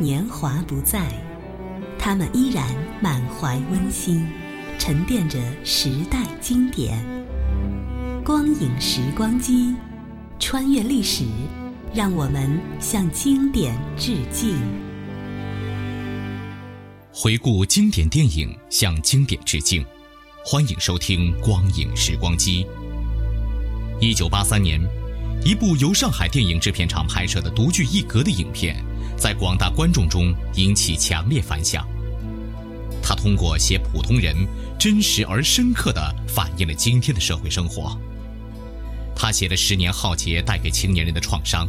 年华不再，他们依然满怀温馨，沉淀着时代经典。光影时光机，穿越历史，让我们向经典致敬。回顾经典电影，向经典致敬。欢迎收听《光影时光机》。一九八三年，一部由上海电影制片厂拍摄的独具一格的影片，在广大观众中引起强烈反响。他通过写普通人，真实而深刻地反映了今天的社会生活。他写了十年浩劫带给青年人的创伤，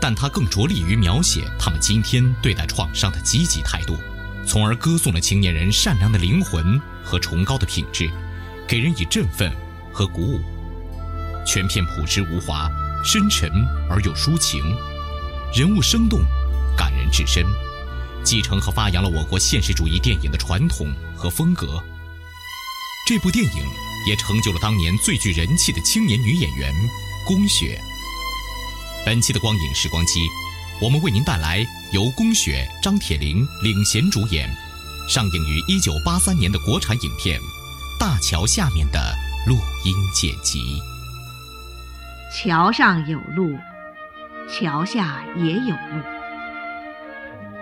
但他更着力于描写他们今天对待创伤的积极态度。从而歌颂了青年人善良的灵魂和崇高的品质，给人以振奋和鼓舞。全片朴实无华，深沉而又抒情，人物生动，感人至深，继承和发扬了我国现实主义电影的传统和风格。这部电影也成就了当年最具人气的青年女演员宫雪。本期的光影时光机。我们为您带来由宫雪、张铁林领衔主演，上映于一九八三年的国产影片《大桥下面的录音剪辑》。桥上有路，桥下也有路。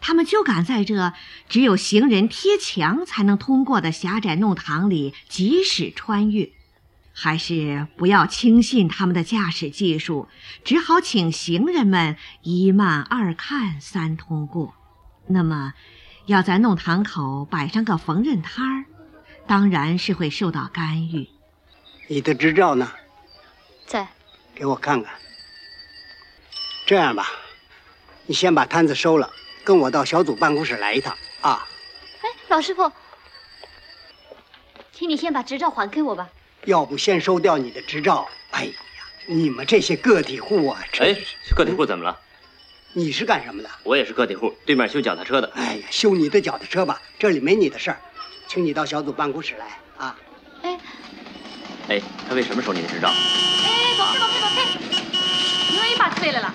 他们就敢在这只有行人贴墙才能通过的狭窄弄堂里疾驶穿越。还是不要轻信他们的驾驶技术，只好请行人们一慢二看三通过。那么，要在弄堂口摆上个缝纫摊儿，当然是会受到干预。你的执照呢？在。给我看看。这样吧，你先把摊子收了，跟我到小组办公室来一趟啊。哎，老师傅，请你先把执照还给我吧。要不先收掉你的执照？哎呀，你们这些个体户啊！哎，个体户怎么了？你是干什么的？我也是个体户，对面修脚踏车的。哎呀，修你的脚踏车吧，这里没你的事儿，请你到小组办公室来啊。哎，哎，他为什么收你的执照？哎，宝贝宝贝宝贝，我也把出来了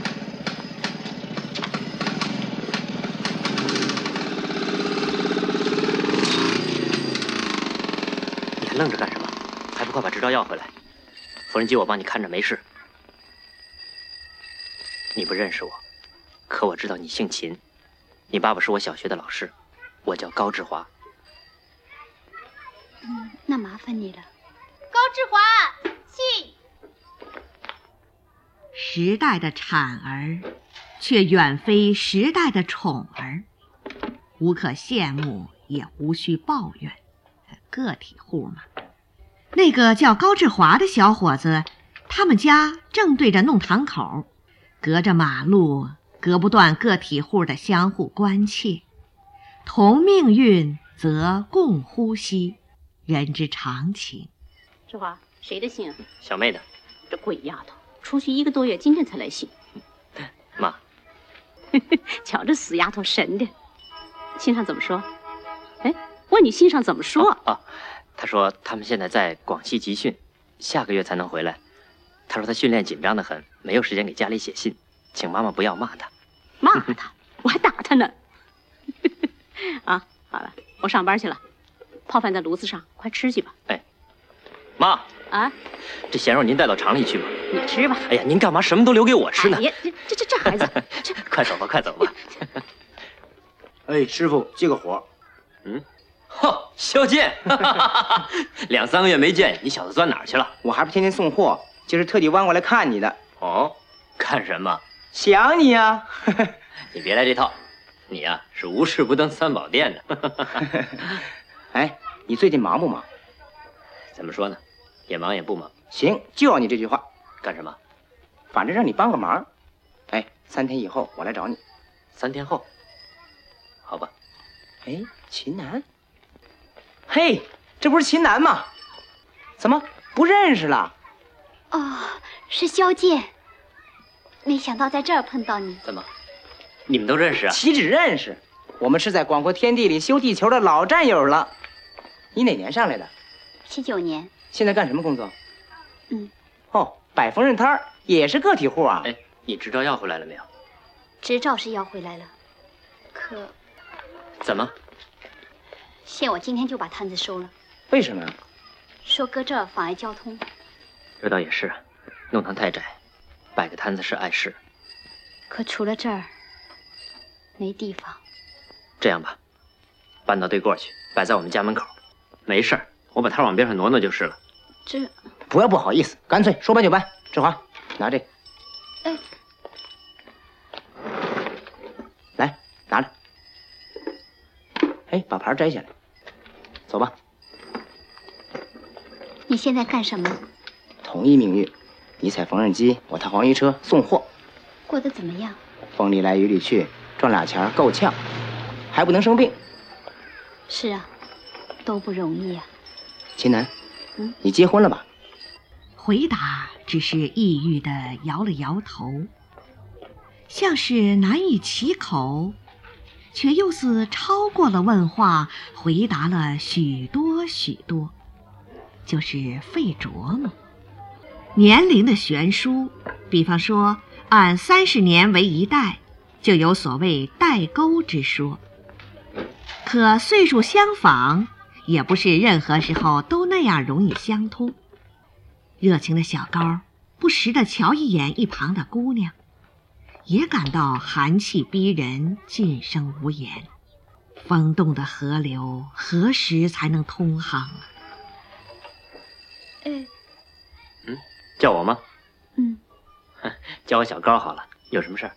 你还愣着干什么？还不快把执照要回来！缝纫机我帮你看着，没事。你不认识我，可我知道你姓秦。你爸爸是我小学的老师，我叫高志华。嗯，那麻烦你了。高志华，信。时代的产儿，却远非时代的宠儿，无可羡慕，也无需抱怨。个体户嘛。那个叫高志华的小伙子，他们家正对着弄堂口，隔着马路，隔不断个体户的相互关切。同命运则共呼吸，人之常情。志华，谁的信啊？小妹的。这鬼丫头，出去一个多月，今天才来信。妈，瞧这死丫头神的，信上怎么说？哎，问你信上怎么说？啊。啊他说他们现在在广西集训，下个月才能回来。他说他训练紧张的很，没有时间给家里写信，请妈妈不要骂他。骂他？我还打他呢。啊，好了，我上班去了，泡饭在炉子上，快吃去吧。哎，妈啊，这咸肉您带到厂里去吧。你吃吧。哎呀，您干嘛什么都留给我吃呢？哎呀，这这这这孩子，快走吧，快走吧。哎，师傅，借个火。嗯，嚯，萧剑，两三个月没见，你小子钻哪儿去了？我还不天天送货，就是特地弯过来看你的。哦，看什么？想你呀。你别来这套，你呀是无事不登三宝殿的。哎，你最近忙不忙？怎么说呢？也忙也不忙。行，就要你这句话。干什么？反正让你帮个忙。哎，三天以后我来找你。三天后。好吧，哎，秦南，嘿，这不是秦南吗？怎么不认识了？哦，是萧剑。没想到在这儿碰到你。怎么，你们都认识啊？岂止认识，我们是在广阔天地里修地球的老战友了。你哪年上来的？七九年。现在干什么工作？嗯。哦，摆缝纫摊儿，也是个体户啊。哎，你执照要回来了没有？执照是要回来了，可。怎么？限我今天就把摊子收了。为什么呀？说搁这儿妨碍交通。这倒也是，弄堂太窄，摆个摊子是碍事。可除了这儿，没地方。这样吧，搬到对过去，摆在我们家门口。没事儿，我把摊往边上挪挪就是了。这不要不好意思，干脆说搬就搬。志华，拿这个。牌摘下来，走吧。你现在干什么？同一命运，你踩缝纫机，我踏黄鱼车送货。过得怎么样？风里来雨里去，赚俩钱够呛，还不能生病。是啊，都不容易啊。秦楠，嗯，你结婚了吧？回答只是抑郁的摇了摇头，像是难以启口。却又似超过了问话，回答了许多许多，就是费琢磨。年龄的悬殊，比方说按三十年为一代，就有所谓代沟之说。可岁数相仿，也不是任何时候都那样容易相通。热情的小高不时地瞧一眼一旁的姑娘。也感到寒气逼人，噤声无言。风动的河流何时才能通航啊？嗯，嗯，叫我吗？嗯，叫我小高好了。有什么事儿？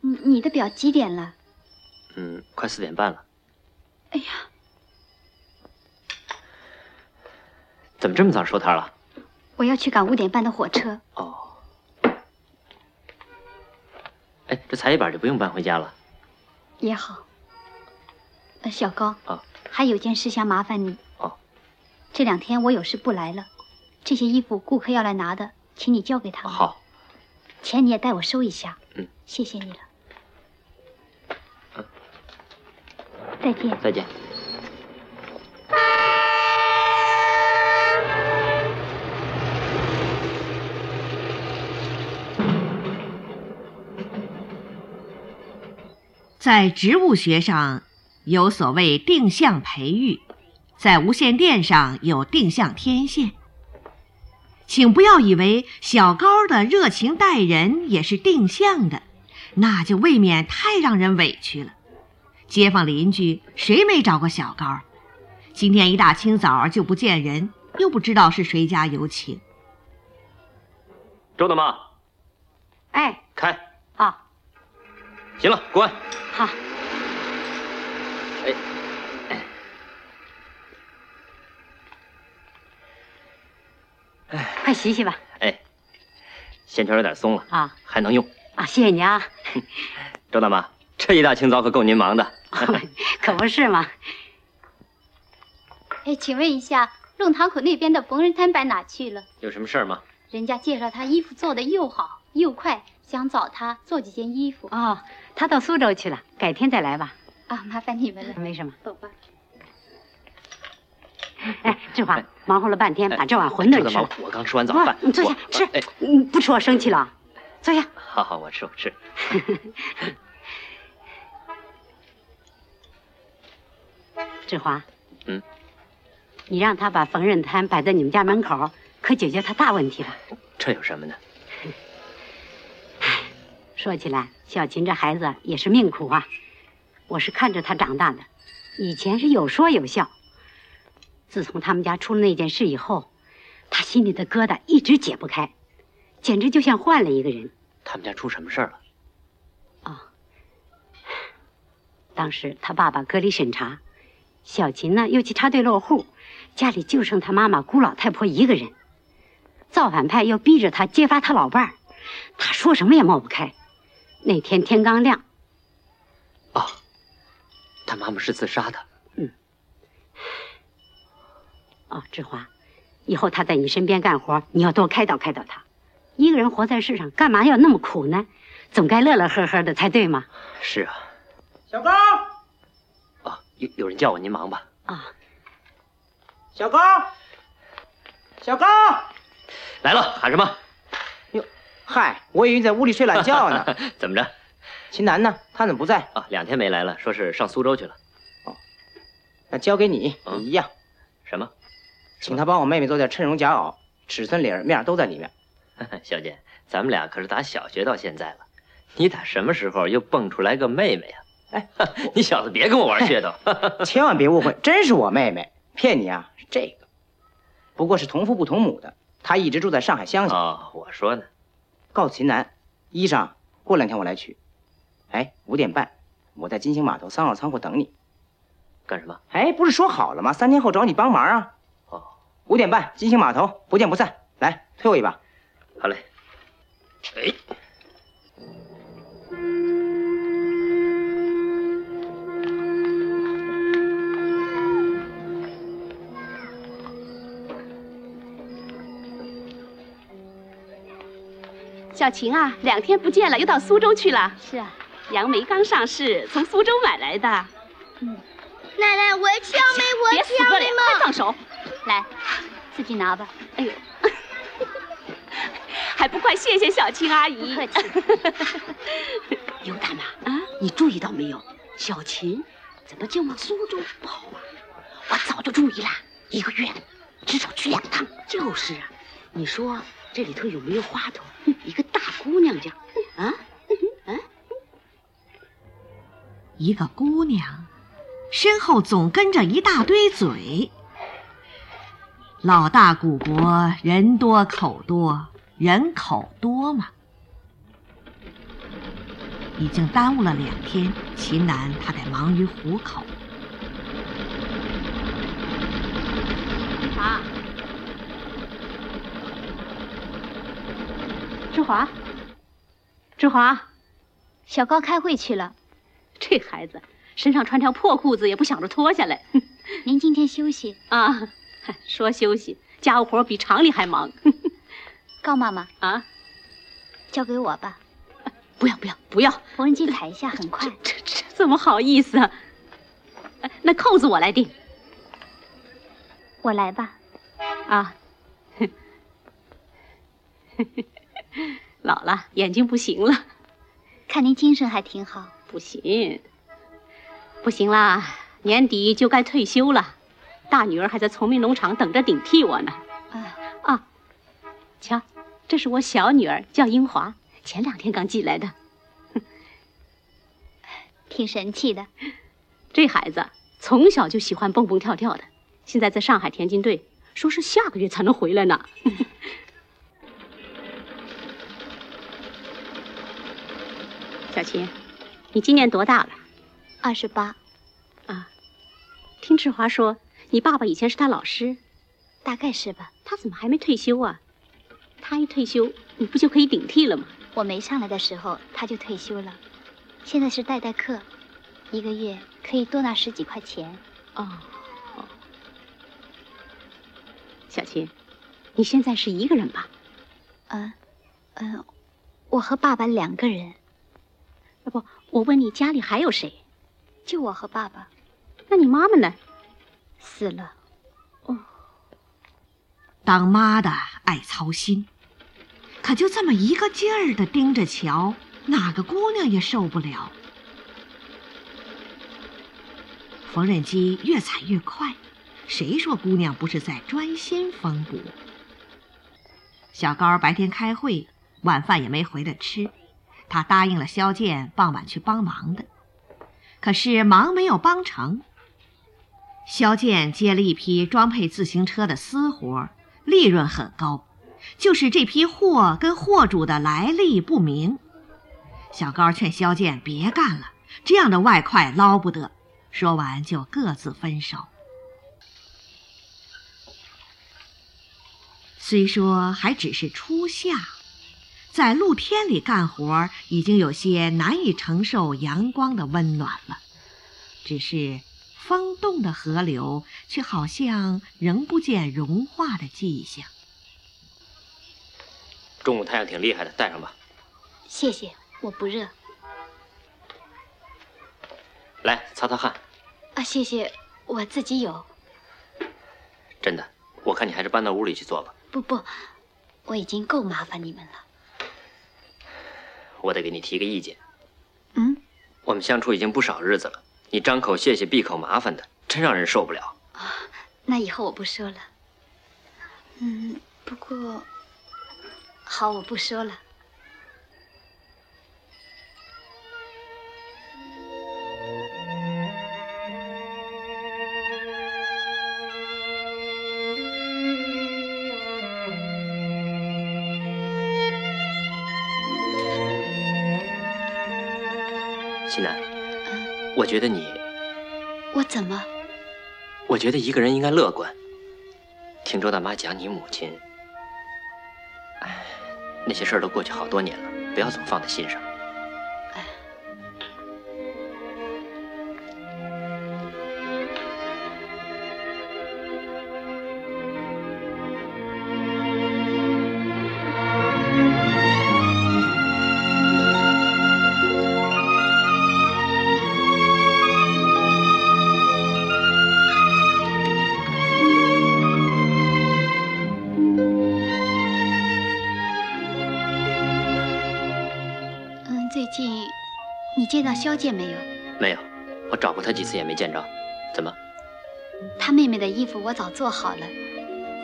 你你的表几点了？嗯，快四点半了。哎呀，怎么这么早收摊了？我要去赶五点半的火车。哦。哎，这裁衣板就不用搬回家了，也好。呃，小高啊，还有件事想麻烦你。哦，这两天我有事不来了，这些衣服顾客要来拿的，请你交给他们。好，钱你也代我收一下。嗯，谢谢你了。嗯，再见。再见。在植物学上，有所谓定向培育；在无线电上有定向天线。请不要以为小高的热情待人也是定向的，那就未免太让人委屈了。街坊邻居谁没找过小高？今天一大清早就不见人，又不知道是谁家有请。周大妈，哎，开。好。行了，关。好，哎，哎，快洗洗吧。哎，线圈有点松了啊，还能用啊。谢谢你啊，周大妈，这一大清早可够您忙的。可不是嘛。哎，请问一下，弄堂口那边的缝纫摊摆哪去了？有什么事儿吗？人家介绍他衣服做的又好又快，想找他做几件衣服。哦。他到苏州去了，改天再来吧。啊，麻烦你们了。没什么，走吧。哎，志华，忙活了半天，把这碗馄饨吃了。我刚吃完早饭。你坐下吃。哎，你不吃我生气了。坐下。好好，我吃我吃。志华。嗯。你让他把缝纫摊摆在你们家门口，可解决他大问题了。这有什么呢？说起来，小琴这孩子也是命苦啊。我是看着他长大的，以前是有说有笑。自从他们家出了那件事以后，他心里的疙瘩一直解不开，简直就像换了一个人。他们家出什么事儿了？啊，当时他爸爸隔离审查，小琴呢又去插队落户，家里就剩他妈妈孤老太婆一个人。造反派又逼着他揭发他老伴儿，他说什么也抹不开。那天天刚亮，哦，他妈妈是自杀的。嗯。哦，志华，以后他在你身边干活，你要多开导开导他。一个人活在世上，干嘛要那么苦呢？总该乐乐呵呵的才对嘛。是啊。小高。哦，有有人叫我，您忙吧。啊。小高。小高。来了，喊什么？哟，嗨，我以为你在屋里睡懒觉呢。怎么着？秦楠呢？他怎么不在？啊，两天没来了，说是上苏州去了。哦，那交给你，你一样。什么？请他帮我妹妹做件衬绒夹袄，尺寸、领面都在里面。小姐，咱们俩可是打小学到现在了，你打什么时候又蹦出来个妹妹呀？哎，你小子别跟我玩噱头，千万别误会，真是我妹妹，骗你啊！是这个，不过是同父不同母的。她一直住在上海乡下。哦，我说呢，告诉秦南，衣裳过两天我来取。哎，五点半，我在金星码头三号仓库等你。干什么？哎，不是说好了吗？三天后找你帮忙啊。哦，五点半，金星码头，不见不散。来，推我一把。好嘞。哎。小琴啊，两天不见了，又到苏州去了。是啊，杨梅刚上市，从苏州买来的。嗯，奶奶，我要吃杨梅，我要吃杨梅嘛！快放手，来，自己拿吧。哎呦，还不快谢谢小青阿姨！不客气。尤大妈啊，你注意到没有？小琴怎么就往苏州跑啊？我早就注意了，一个月至少去两趟。就是啊，你说这里头有没有花头？姑娘家，啊，啊，一个姑娘，身后总跟着一大堆嘴。老大古国人多口多，人口多嘛。已经耽误了两天，秦南他得忙于糊口。啊。志华，志华，小高开会去了。这孩子身上穿条破裤子也不想着脱下来。您今天休息啊？说休息，家务活比厂里还忙。高妈妈啊，交给我吧。不要不要不要！缝纫机踩一下，很快。这这怎么好意思啊？那扣子我来钉。我来吧。啊。老了，眼睛不行了。看您精神还挺好。不行，不行啦！年底就该退休了，大女儿还在崇明农场等着顶替我呢。啊啊！瞧，这是我小女儿，叫英华，前两天刚寄来的。挺神气的。这孩子从小就喜欢蹦蹦跳跳的，现在在上海田径队，说是下个月才能回来呢。小琴，你今年多大了？二十八。啊，听志华说，你爸爸以前是他老师，大概是吧？他怎么还没退休啊？他一退休，你不就可以顶替了吗？我没上来的时候他就退休了，现在是代代课，一个月可以多拿十几块钱。哦哦，小琴，你现在是一个人吧？嗯嗯，我和爸爸两个人。不，我问你，家里还有谁？就我和爸爸。那你妈妈呢？死了。哦。当妈的爱操心，可就这么一个劲儿的盯着瞧，哪个姑娘也受不了。缝纫机越踩越快，谁说姑娘不是在专心缝补？小高白天开会，晚饭也没回来吃。他答应了肖剑傍晚去帮忙的，可是忙没有帮成。萧剑接了一批装配自行车的私活，利润很高，就是这批货跟货主的来历不明。小高劝萧剑别干了，这样的外快捞不得。说完就各自分手。虽说还只是初夏，在露天里干活已经有些难以承受阳光的温暖了，只是。风动的河流，却好像仍不见融化的迹象。中午太阳挺厉害的，带上吧。谢谢，我不热。来，擦擦汗。啊，谢谢，我自己有。真的，我看你还是搬到屋里去做吧。不不，我已经够麻烦你们了。我得给你提个意见。嗯。我们相处已经不少日子了。你张口谢谢，闭口麻烦的，真让人受不了。啊，那以后我不说了。嗯，不过，好，我不说了。我觉得你，我怎么？我觉得一个人应该乐观。听周大妈讲你母亲，哎，那些事儿都过去好多年了，不要总放在心上。萧剑没有，没有，我找过他几次也没见着。怎么？他妹妹的衣服我早做好了，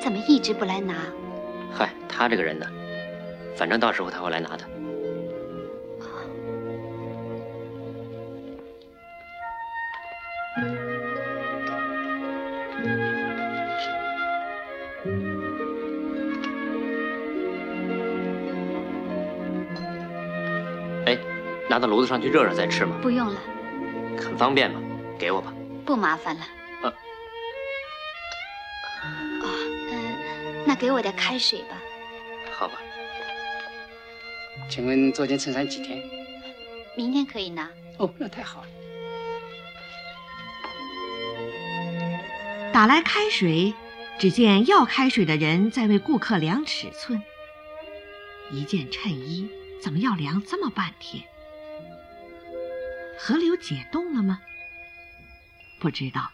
怎么一直不来拿？嗨，他这个人呢，反正到时候他会来拿的。拿到炉子上去热热再吃吗？不用了，很方便嘛，给我吧。不麻烦了。啊。哦，嗯，那给我点开水吧。好吧。请问做件衬衫几天？明天可以拿。哦，那太好了。打来开水，只见要开水的人在为顾客量尺寸。一件衬衣怎么要量这么半天？河流解冻了吗？不知道。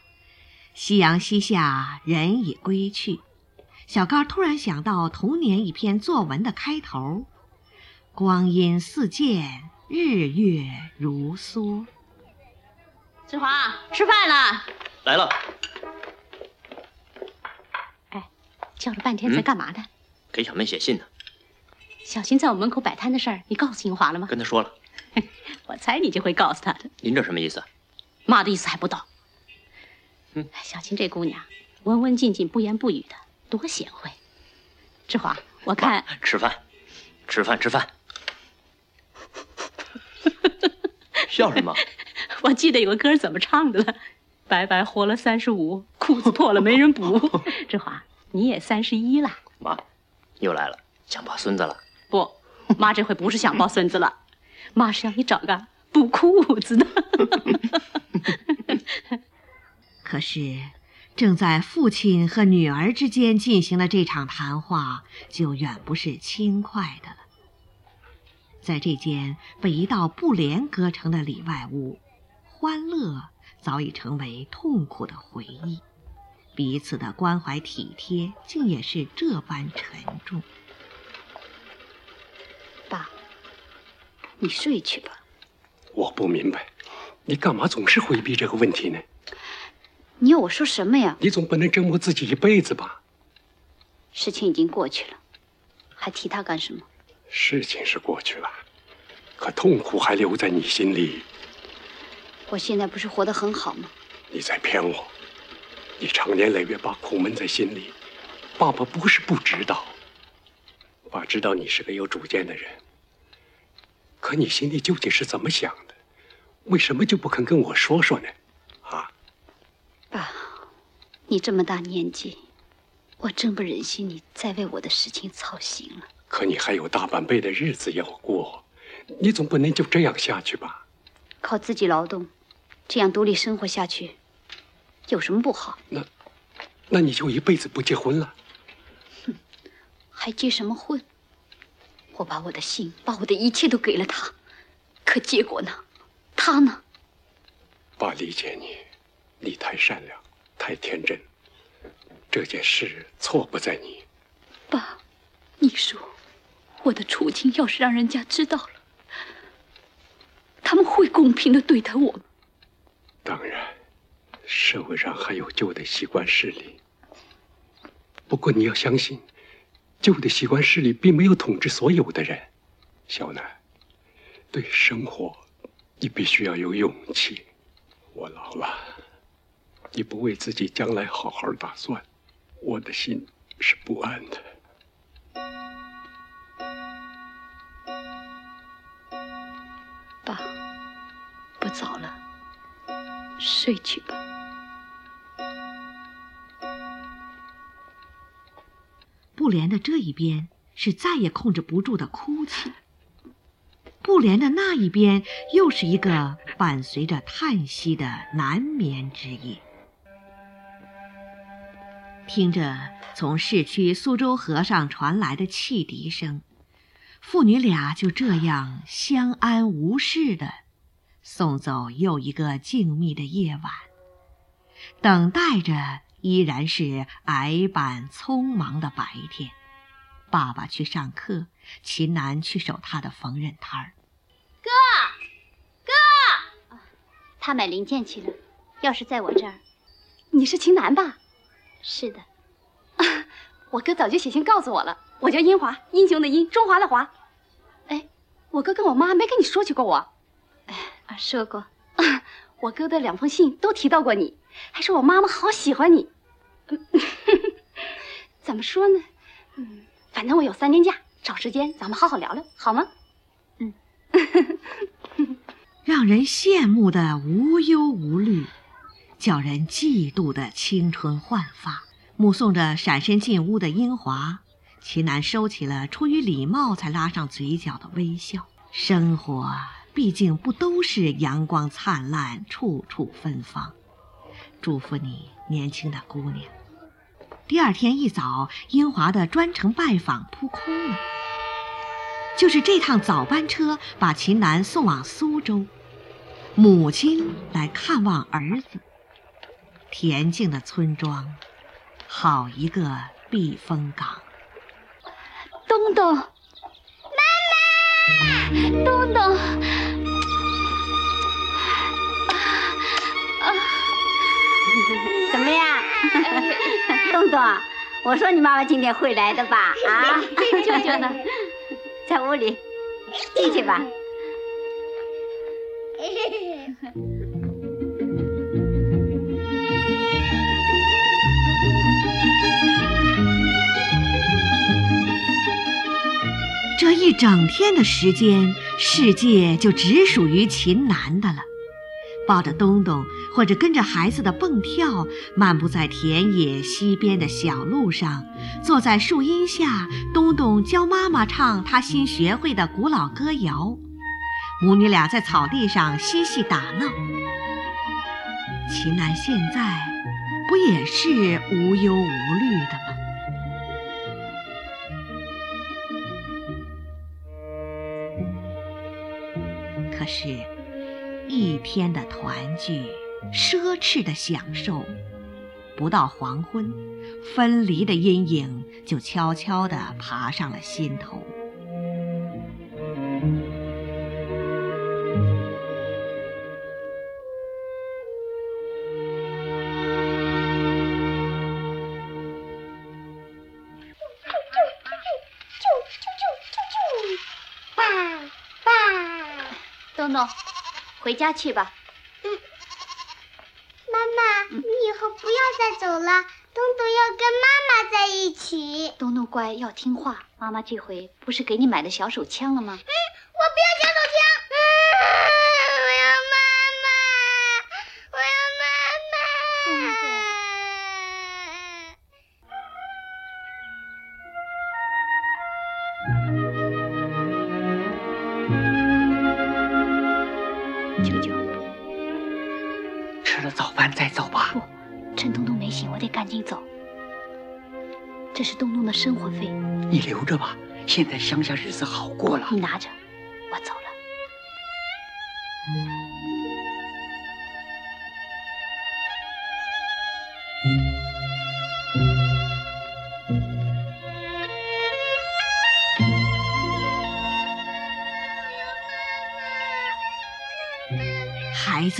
夕阳西下，人已归去。小高突然想到童年一篇作文的开头：“光阴似箭，日月如梭。”志华，吃饭了。来了。哎，叫了半天在干嘛呢？给小妹写信呢。小新在我门口摆摊的事儿，你告诉英华了吗？跟他说了。我猜你就会告诉他的。您这什么意思？妈的意思还不懂。嗯，小琴这姑娘文文静静、不言不语的，多贤惠。志华，我看吃饭，吃饭，吃饭。笑什么？我记得有个歌怎么唱的了？白白活了三十五，裤子破了没人补。志华，你也三十一了。妈，又来了，想抱孙子了？不，妈这回不是想抱孙子了。妈是要你找个补裤子的。可是，正在父亲和女儿之间进行的这场谈话，就远不是轻快的了。在这间被一道布帘隔成的里外屋，欢乐早已成为痛苦的回忆，彼此的关怀体贴竟也是这般沉重。你睡去吧。我不明白，你干嘛总是回避这个问题呢？你要我说什么呀？你总不能折磨自己一辈子吧？事情已经过去了，还提它干什么？事情是过去了，可痛苦还留在你心里。我现在不是活得很好吗？你在骗我！你长年累月把苦闷在心里，爸爸不是不知道。爸知道你是个有主见的人，可你心里究竟是怎么想的？为什么就不肯跟我说说呢？啊？爸，你这么大年纪，我真不忍心你再为我的事情操心了。可你还有大半辈的日子要过，你总不能就这样下去吧？靠自己劳动，这样独立生活下去，有什么不好？那，那你就一辈子不结婚了？哼，还结什么婚？我把我的心，把我的一切都给了他，可结果呢？他呢？爸理解你，你太善良，太天真。这件事错不在你。爸，你说。我的处境要是让人家知道了，他们会公平的对待我吗？当然，社会上还有旧的习惯势力。不过你要相信，旧的习惯势力并没有统治所有的人。小南，对生活，你必须要有勇气。我老了，你不为自己将来好好打算，我的心是不安的。爸，不早了，睡去吧。布莲的这一边是再也控制不住的哭泣，布莲的那一边又是一个伴随着叹息的难眠之夜。听着从市区苏州河上传来的汽笛声，父女俩就这样相安无事的。送走又一个静谧的夜晚，等待着依然是矮板匆忙的白天。爸爸去上课，秦南去守他的缝纫摊儿。哥，哥，他买零件去了，钥匙在我这儿。你是秦南吧？是的。我哥早就写信告诉我了，我叫英华，英雄的英，中华的华。哎，我哥跟我妈没跟你说起过我。哎说过，我哥的两封信都提到过你，还说我妈妈好喜欢你。怎么说呢？嗯，反正我有三天假，找时间咱们好好聊聊，好吗？嗯，让人羡慕的无忧无虑，叫人嫉妒的青春焕发。目送着闪身进屋的英华，齐楠收起了出于礼貌才拉上嘴角的微笑。生活。毕竟不都是阳光灿烂、处处芬芳。祝福你，年轻的姑娘。第二天一早，英华的专程拜访扑空了。就是这趟早班车把秦南送往苏州，母亲来看望儿子。恬静的村庄，好一个避风港。东东，妈妈，东东。东东？我说你妈妈今天会来的吧？啊，舅舅呢？在屋里，进去吧。这一整天的时间，世界就只属于秦南的了。抱着东东，或者跟着孩子的蹦跳，漫步在田野西边的小路上，坐在树荫下，东东教妈妈唱他新学会的古老歌谣，母女俩在草地上嬉戏打闹。秦南现在不也是无忧无虑的吗？可是。一天的团聚，奢侈的享受，不到黄昏，分离的阴影就悄悄地爬上了心头。东东。回家去吧。嗯。妈，你以后不要再走了，东东要跟妈妈在一起。东东乖，要听话。妈妈这回不是给你买的小手枪了吗？嗯，我不要赶紧走。这是东东的生活费，你留着吧。现在乡下日子好过了。你拿着，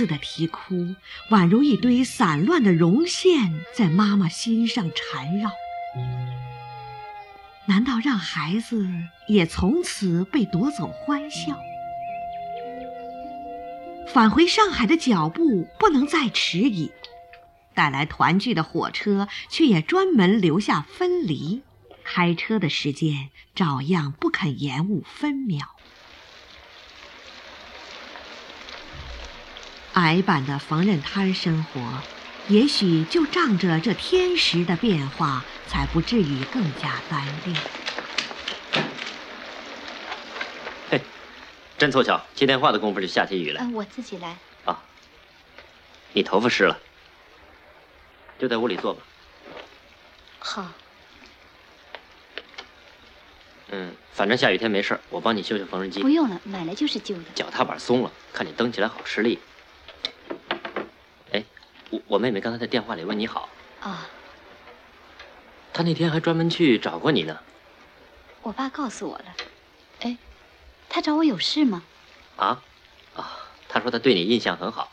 的啼哭，宛如一堆散乱的绒线，在妈妈心上缠绕。难道让孩子也从此被夺走欢笑？返回上海的脚步不能再迟疑，带来团聚的火车却也专门留下分离，开车的时间照样不肯延误分秒。矮板的缝纫摊生活，也许就仗着这天时的变化，才不至于更加单调。嘿，真凑巧，接电话的功夫就下起雨来。嗯、我自己来。啊，你头发湿了，就在屋里坐吧。好。嗯，反正下雨天没事我帮你修修缝纫机。不用了，买来就是旧的。脚踏板松了，看你蹬起来好吃力。哎，我我妹妹刚才在电话里问你好。啊。她那天还专门去找过你呢。我爸告诉我了。哎，他找我有事吗？啊，啊，他说他对你印象很好。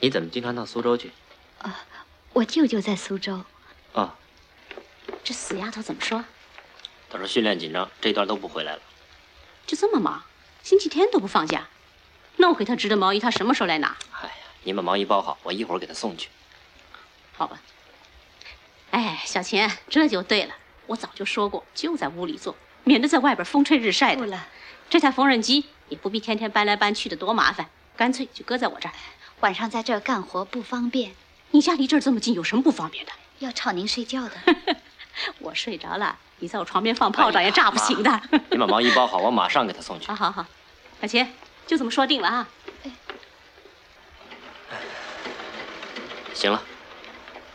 你怎么经常到苏州去？啊，我舅舅在苏州。哦。这死丫头怎么说？他说训练紧张，这段都不回来了。就这么忙，星期天都不放假。那我给他织的毛衣，他什么时候来拿？哎呀，你把毛衣包好，我一会儿给他送去。好吧。哎，小琴，这就对了。我早就说过，就在屋里做，免得在外边风吹日晒的。不了，这台缝纫机也不必天天搬来搬去的，多麻烦。干脆就搁在我这儿，晚上在这儿干活不方便。你家离这儿这么近，有什么不方便的？要吵您睡觉的。我睡着了，你在我床边放炮仗也炸不醒的。你把毛衣包好，我马上给他送去。好好好，小琴，就这么说定了啊。哎，行了，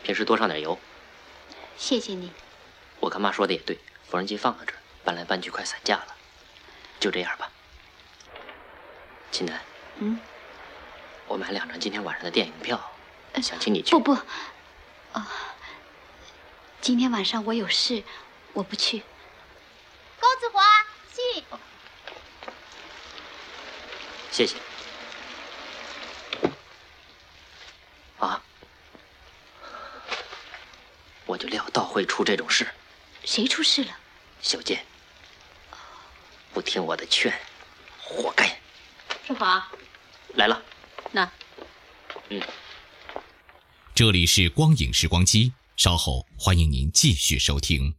平时多上点油。谢谢你。我看妈说的也对，缝纫机放在这儿，搬来搬去快散架了，就这样吧。秦楠，嗯，我买两张今天晚上的电影票，想请你去。不不，啊，今天晚上我有事，我不去。高子华，信。谢谢。啊，我就料到会出这种事。谁出事了？小健，不听我的劝，活该。志华，来了。那，嗯。这里是光影时光机，稍后欢迎您继续收听。